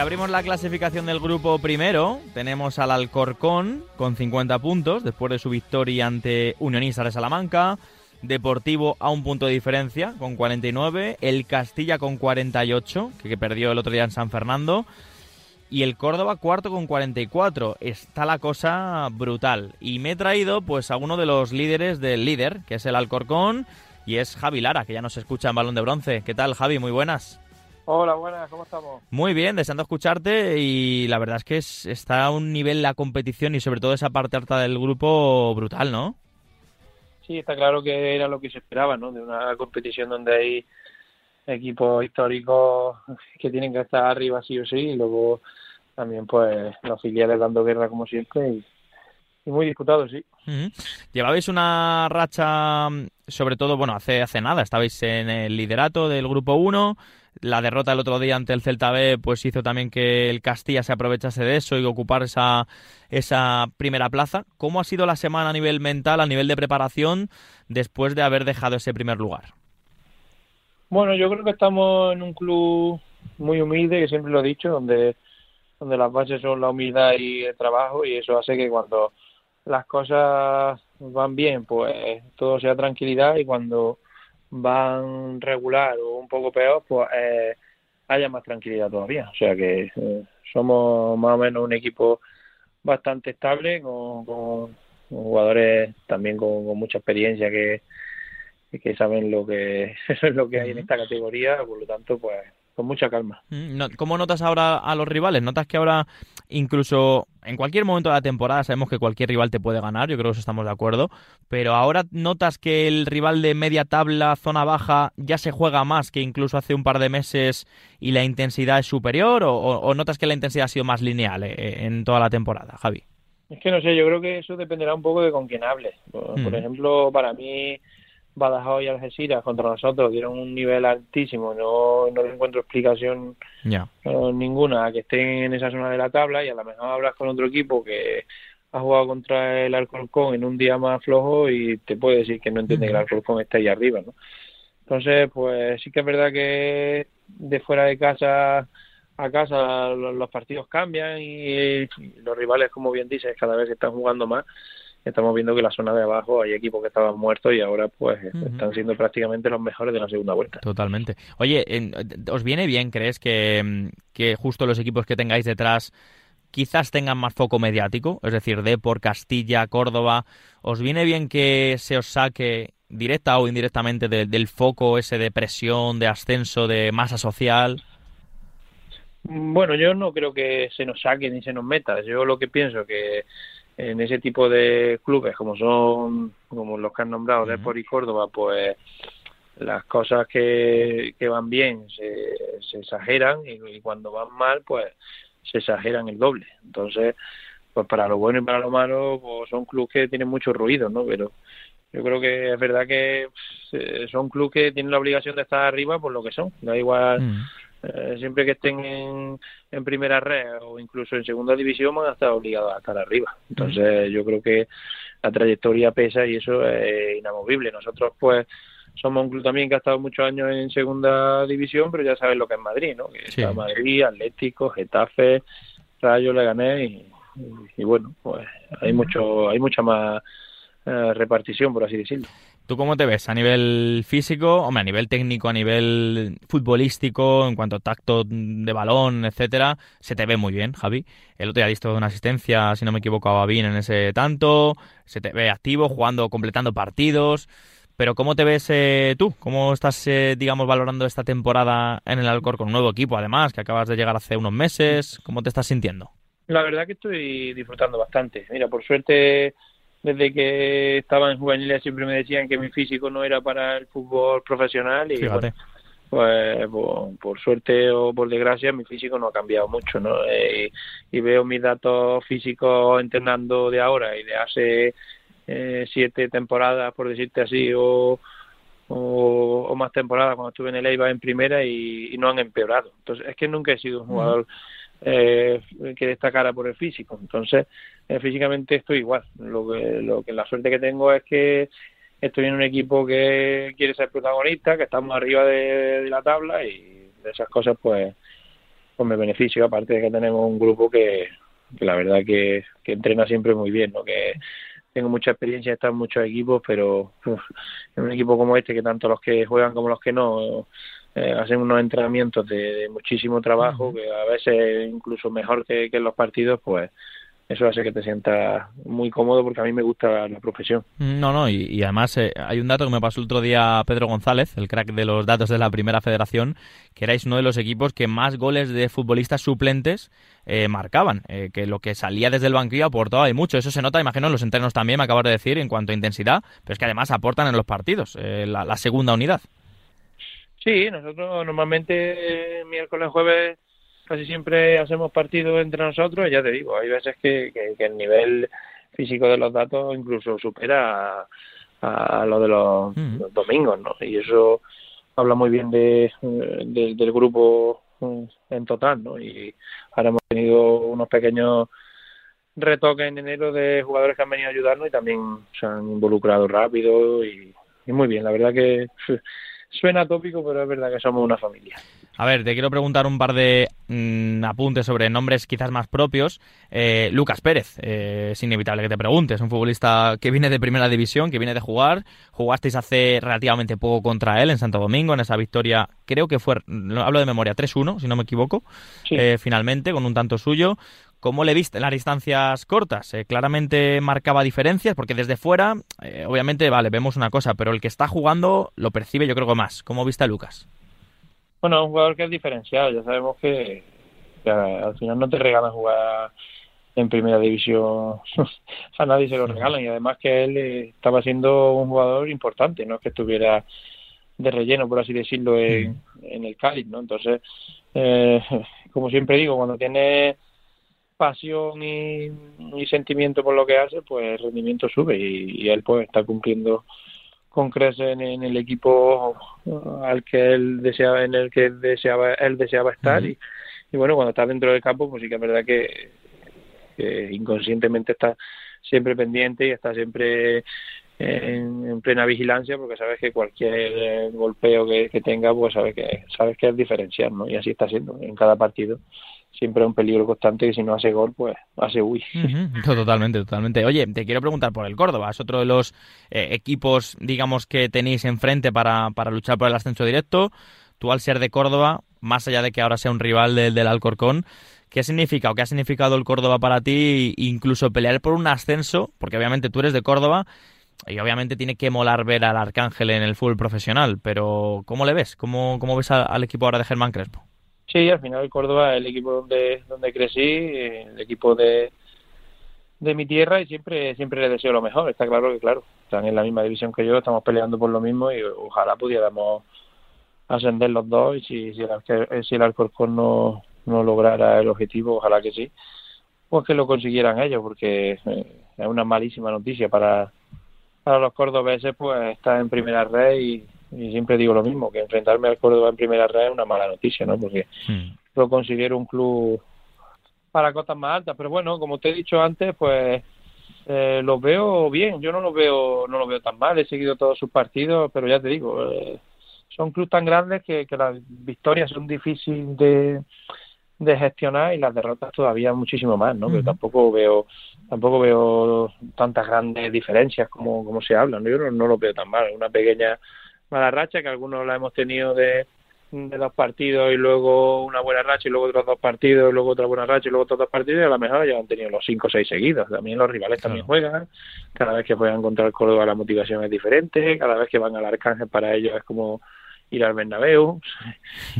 abrimos la clasificación del grupo primero. Tenemos al Alcorcón con 50 puntos después de su victoria ante Unionistas de Salamanca. Deportivo a un punto de diferencia con 49. El Castilla con 48, que, que perdió el otro día en San Fernando. Y el Córdoba cuarto con 44. Está la cosa brutal. Y me he traído pues a uno de los líderes del líder, que es el Alcorcón, y es Javi Lara, que ya nos escucha en Balón de Bronce. ¿Qué tal, Javi? Muy buenas. Hola, buenas, ¿cómo estamos? Muy bien, deseando escucharte y la verdad es que está a un nivel la competición y sobre todo esa parte alta del grupo brutal, ¿no? Sí, está claro que era lo que se esperaba, ¿no? De una competición donde hay equipos históricos que tienen que estar arriba sí o sí y luego también pues los filiales dando guerra como siempre y, muy disputado, sí. Llevabais una racha, sobre todo, bueno, hace, hace nada, estabais en el liderato del grupo 1, la derrota el otro día ante el Celta B pues hizo también que el Castilla se aprovechase de eso y ocupar esa, esa primera plaza. ¿Cómo ha sido la semana a nivel mental, a nivel de preparación, después de haber dejado ese primer lugar? Bueno, yo creo que estamos en un club muy humilde, que siempre lo he dicho, donde, donde las bases son la humildad y el trabajo y eso hace que cuando las cosas van bien, pues todo sea tranquilidad y cuando van regular o un poco peor, pues eh, haya más tranquilidad todavía. O sea que eh, somos más o menos un equipo bastante estable, con, jugadores también con, mucha experiencia que, que saben lo que lo que hay en esta categoría, por lo tanto, pues con mucha calma. Mm, ¿Cómo notas ahora a los rivales? ¿Notas que ahora incluso en cualquier momento de la temporada sabemos que cualquier rival te puede ganar, yo creo que estamos de acuerdo, pero ahora notas que el rival de media tabla, zona baja, ya se juega más que incluso hace un par de meses y la intensidad es superior o, notas que la intensidad ha sido más lineal eh, en toda la temporada, Javi? Es que no sé, yo creo que eso dependerá un poco de con quién hables. Por, por ejemplo, para mí Badajoz y Algeciras contra nosotros dieron un nivel altísimo, no, no le encuentro explicación ninguna a que estén en esa zona de la tabla y a lo mejor hablas con otro equipo que ha jugado contra el Alcorcón en un día más flojo y te puede decir que no entiende que el Alcorcón está ahí arriba, ¿no? Entonces, pues sí que es verdad que de fuera de casa a casa los partidos cambian y los rivales, como bien dices, cada vez están jugando más estamos viendo que la zona de abajo hay equipos que estaban muertos y ahora pues están siendo prácticamente los mejores de la segunda vuelta. Totalmente. Oye, ¿os viene bien, crees, que, que justo los equipos que tengáis detrás quizás tengan más foco mediático? Es decir, de por Castilla, Córdoba, ¿os viene bien que se os saque directa o indirectamente del foco ese de presión, de ascenso, de masa social? Bueno, yo no creo que se nos saque ni se nos meta. Yo lo que pienso que en ese tipo de clubes como son como los que han nombrado Depor y Córdoba pues las cosas que, que van bien se, se exageran y, cuando van mal pues se exageran el doble. Entonces pues para lo bueno y para lo malo pues son clubes que tienen mucho ruido no pero yo creo que es verdad que pues, son clubes que tienen la obligación de estar arriba por lo que son. Da igual mm. Eh, siempre que estén en, en, primera red o incluso en segunda división van a estar obligados a estar arriba. Entonces yo creo que la trayectoria pesa y eso es inamovible. Nosotros pues somos un club también que ha estado muchos años en segunda división, pero ya sabes lo que es Madrid, ¿no? Que está Madrid, Atlético, Getafe, Rayo, Leganés y, y, bueno, pues hay mucho, hay mucha más eh, repartición, por así decirlo. ¿Tú cómo te ves a nivel físico, hombre, a nivel técnico, a nivel futbolístico, en cuanto a tacto de balón, etcétera? Se te ve muy bien, Javi. El otro día visto una asistencia, si no me equivoco, a bien en ese tanto. Se te ve activo, jugando, completando partidos. Pero ¿cómo te ves eh, tú? ¿Cómo estás, eh, digamos, valorando esta temporada en el Alcor con un nuevo equipo, además, que acabas de llegar hace unos meses? ¿Cómo te estás sintiendo? La verdad que estoy disfrutando bastante. Mira, por suerte desde que estaba en juveniles siempre me decían que mi físico no era para el fútbol profesional y pues por, suerte o por desgracia mi físico no ha cambiado mucho no eh, y, veo mis datos físicos entrenando de ahora y de hace eh, siete temporadas por decirte así o, o, más temporadas cuando estuve en el Eibar en primera y, no han empeorado. Entonces es que nunca he sido un jugador eh, que destacara por el físico. Entonces, eh, físicamente estoy igual. Lo que, lo que la suerte que tengo es que estoy en un equipo que quiere ser protagonista, que estamos arriba de, la tabla y de esas cosas, pues, pues me beneficio, aparte de que tenemos un grupo que, que la verdad que, que entrena siempre muy bien, ¿no? que tengo mucha experiencia, he estado en muchos equipos, pero en un equipo como este, que tanto los que juegan como los que no, eh, hacen unos entrenamientos de, muchísimo trabajo, que a veces incluso mejor que, que en los partidos, pues eso hace que te sientas muy cómodo porque a mí me gusta la profesión. No, no, y, además eh, hay un dato que me pasó el otro día Pedro González, el crack de los datos de la primera federación, que erais uno de los equipos que más goles de futbolistas suplentes eh, marcaban, eh, que lo que salía desde el banquillo aportaba y mucho. Eso se nota, imagino, en los entrenos también, me acabas de decir, en cuanto a intensidad, pero es que además aportan en los partidos, la, la segunda unidad. Sí, nosotros normalmente miércoles, jueves casi siempre hacemos partidos entre nosotros y ya te digo, hay veces que, que, el nivel físico de los datos incluso supera a, lo de los, domingos, ¿no? Y eso habla muy bien de, del grupo en total, ¿no? Y ahora hemos tenido unos pequeños retoques en enero de jugadores que han venido a ayudarnos y también se han involucrado rápido y, y muy bien. La verdad que suena tópico, pero es verdad que somos una familia. A ver, te quiero preguntar un par de mm, apuntes sobre nombres quizás más propios. Eh, Lucas Pérez, eh, es inevitable que te preguntes, un futbolista que viene de primera división, que viene de jugar. Jugasteis hace relativamente poco contra él en Santo Domingo, en esa victoria, creo que fue, hablo de memoria, 3-1, si no me equivoco, eh, finalmente, con un tanto suyo. ¿Cómo le viste en las distancias cortas? claramente marcaba diferencias, porque desde fuera, obviamente, vale, vemos una cosa, pero el que está jugando lo percibe yo creo que más. ¿Cómo viste a Lucas? Bueno, un jugador que es diferenciado. Ya sabemos que, al final no te regalan jugar en primera división. a nadie se lo regalan. Y además que él eh, estaba siendo un jugador importante, no es que estuviera de relleno, por así decirlo, en, el Cádiz, ¿no? Entonces, eh, como siempre digo, cuando tiene pasión y, sentimiento por lo que hace, pues el rendimiento sube y, y él pues está cumpliendo con creces en, el equipo al que él deseaba en el que deseaba él deseaba estar. Y, bueno cuando está dentro del campo pues sí que es verdad que, inconscientemente está siempre pendiente y está siempre en, plena vigilancia porque sabes que cualquier golpeo que, que tenga pues sabes que sabes que es diferenciar no y así está siendo en cada partido siempre es un peligro constante que si no hace gol, pues hace uy. Totalmente, totalmente. Oye, te quiero preguntar por el Córdoba. Es otro de los eh, equipos, digamos, que tenéis enfrente para, para luchar por el ascenso directo. Tú al ser de Córdoba, más allá de que ahora sea un rival del, del Alcorcón, ¿qué significa o qué ha significado el Córdoba para ti? Incluso pelear por un ascenso, porque obviamente tú eres de Córdoba y obviamente tiene que molar ver al Arcángel en el fútbol profesional, pero ¿cómo le ves? ¿Cómo, cómo ves al equipo ahora de Germán Crespo? Sí, al final el Córdoba es el equipo donde, donde crecí, el equipo de, de mi tierra y siempre siempre le deseo lo mejor. Está claro que, claro, están en la misma división que yo, estamos peleando por lo mismo y ojalá pudiéramos ascender los dos y si, si, el, si el Alcorcón no, no lograra el objetivo, ojalá que sí, pues que lo consiguieran ellos, porque eh, es una malísima noticia para, para los cordobeses, pues estar en primera red y y siempre digo lo mismo, que enfrentarme al Córdoba en primera red es una mala noticia, ¿no? Porque hmm. lo considero un club para cotas más altas, pero bueno, como te he dicho antes, pues eh, los veo bien, yo no los veo no lo veo tan mal, he seguido todos sus partidos, pero ya te digo, eh, son clubes tan grandes que, que las victorias son difíciles de, de gestionar y las derrotas todavía muchísimo más, ¿no? Pero tampoco veo tampoco veo tantas grandes diferencias como, como se hablan, yo no, no lo veo tan mal, una pequeña mala racha, que algunos la hemos tenido de, de dos partidos y luego una buena racha y luego otros dos partidos y luego otra buena racha y luego otros dos partidos y a lo mejor ya han tenido los cinco o seis seguidos. También los rivales también juegan. Cada vez que juegan contra el Córdoba la motivación es diferente. Cada vez que van al Arcángel para ellos es como ir al Bernabéu.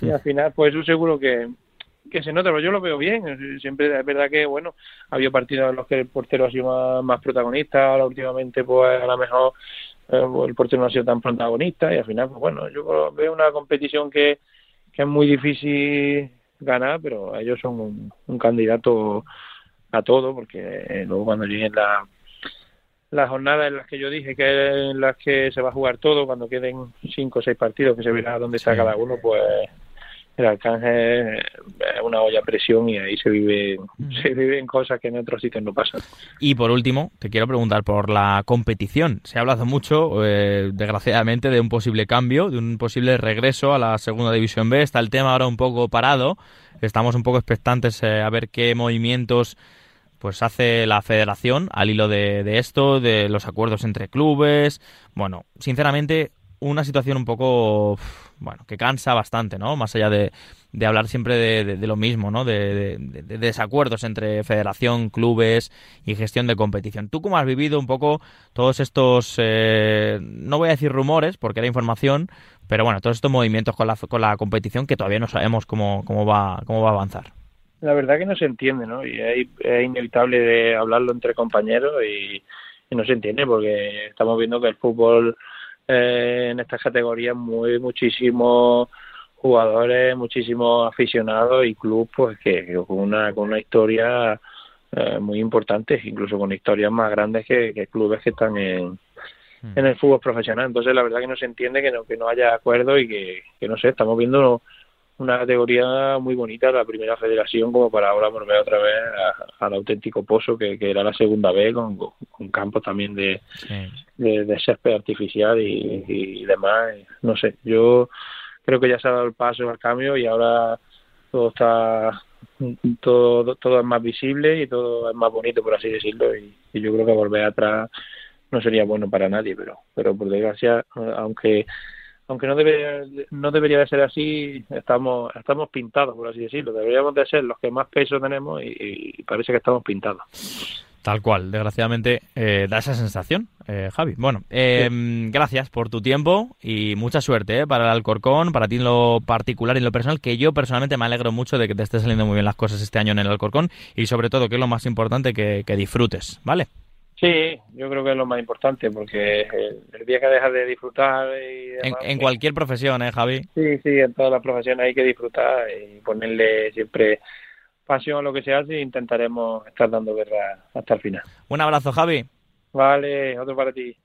y al final, pues eso seguro que, que se nota, pero yo lo veo bien. Siempre es verdad que, bueno, ha habido partidos en los que el portero ha sido más, más protagonista. Ahora últimamente, pues a lo mejor el portero no ha sido tan protagonista y al final, pues bueno, yo veo una competición que, que es muy difícil ganar, pero ellos son un, candidato a todo, porque eh, luego cuando lleguen la, las jornadas en las que yo dije que en las que se va a jugar todo, cuando queden cinco o seis partidos que se verá dónde está cada uno, pues el Arcángel es una olla a presión y ahí se vive se viven cosas que en otros sitios no pasan. Y por último, te quiero preguntar por la competición. Se ha hablado mucho, eh, desgraciadamente, de un posible cambio, de un posible regreso a la Segunda División B. Está el tema ahora un poco parado. Estamos un poco expectantes eh, a ver qué movimientos pues hace la federación al hilo de, de esto, de los acuerdos entre clubes. Bueno, sinceramente, una situación un poco, bueno, que cansa bastante, ¿no? Más allá de, de hablar siempre de, lo mismo, ¿no? De, desacuerdos entre federación, clubes y gestión de competición. ¿Tú cómo has vivido un poco todos estos, eh, no voy a decir rumores, porque era información, pero bueno, todos estos movimientos con la, con la competición que todavía no sabemos cómo, cómo, va, cómo va a avanzar? La verdad que no se entiende, ¿no? Y es, es inevitable de hablarlo entre compañeros y no se entiende porque estamos viendo que el fútbol eh, en estas categorías muy muchísimos jugadores, muchísimos aficionados y club pues que, con una con una historia eh, muy importante, incluso con historias más grandes que, clubes que están en, hmm. en el fútbol profesional. Entonces la verdad que no se entiende que no que no haya acuerdo y que, que no sé, estamos viendo una categoría muy bonita, la primera federación, como para ahora volver otra vez al auténtico pozo que, era la segunda vez, con, con campos también de, de, césped artificial y, demás. No sé, yo creo que ya se ha dado el paso al cambio y ahora todo está todo todo es más visible y todo es más bonito por así decirlo y, y yo creo que volver atrás no sería bueno para nadie pero pero por desgracia aunque aunque no debería, no debería de ser así, estamos, estamos pintados, por así decirlo. Deberíamos de ser los que más peso tenemos y, parece que estamos pintados. Tal cual, desgraciadamente eh, da esa sensación, eh, Javi. Bueno, em, gracias por tu tiempo y mucha suerte eh, para el Alcorcón, para ti en lo particular y en lo personal, que yo personalmente me alegro mucho de que te estén saliendo muy bien las cosas este año en el Alcorcón y sobre todo, que es lo más importante, que, que disfrutes, ¿vale? Sí, yo creo que es lo más importante porque el, día que dejas de disfrutar y en, cualquier profesión, ¿eh, Javi? Sí, sí, en todas las profesiones hay que disfrutar y ponerle siempre pasión a lo que se hace e intentaremos estar dando guerra hasta el final. Un abrazo, Javi. Vale, otro para ti.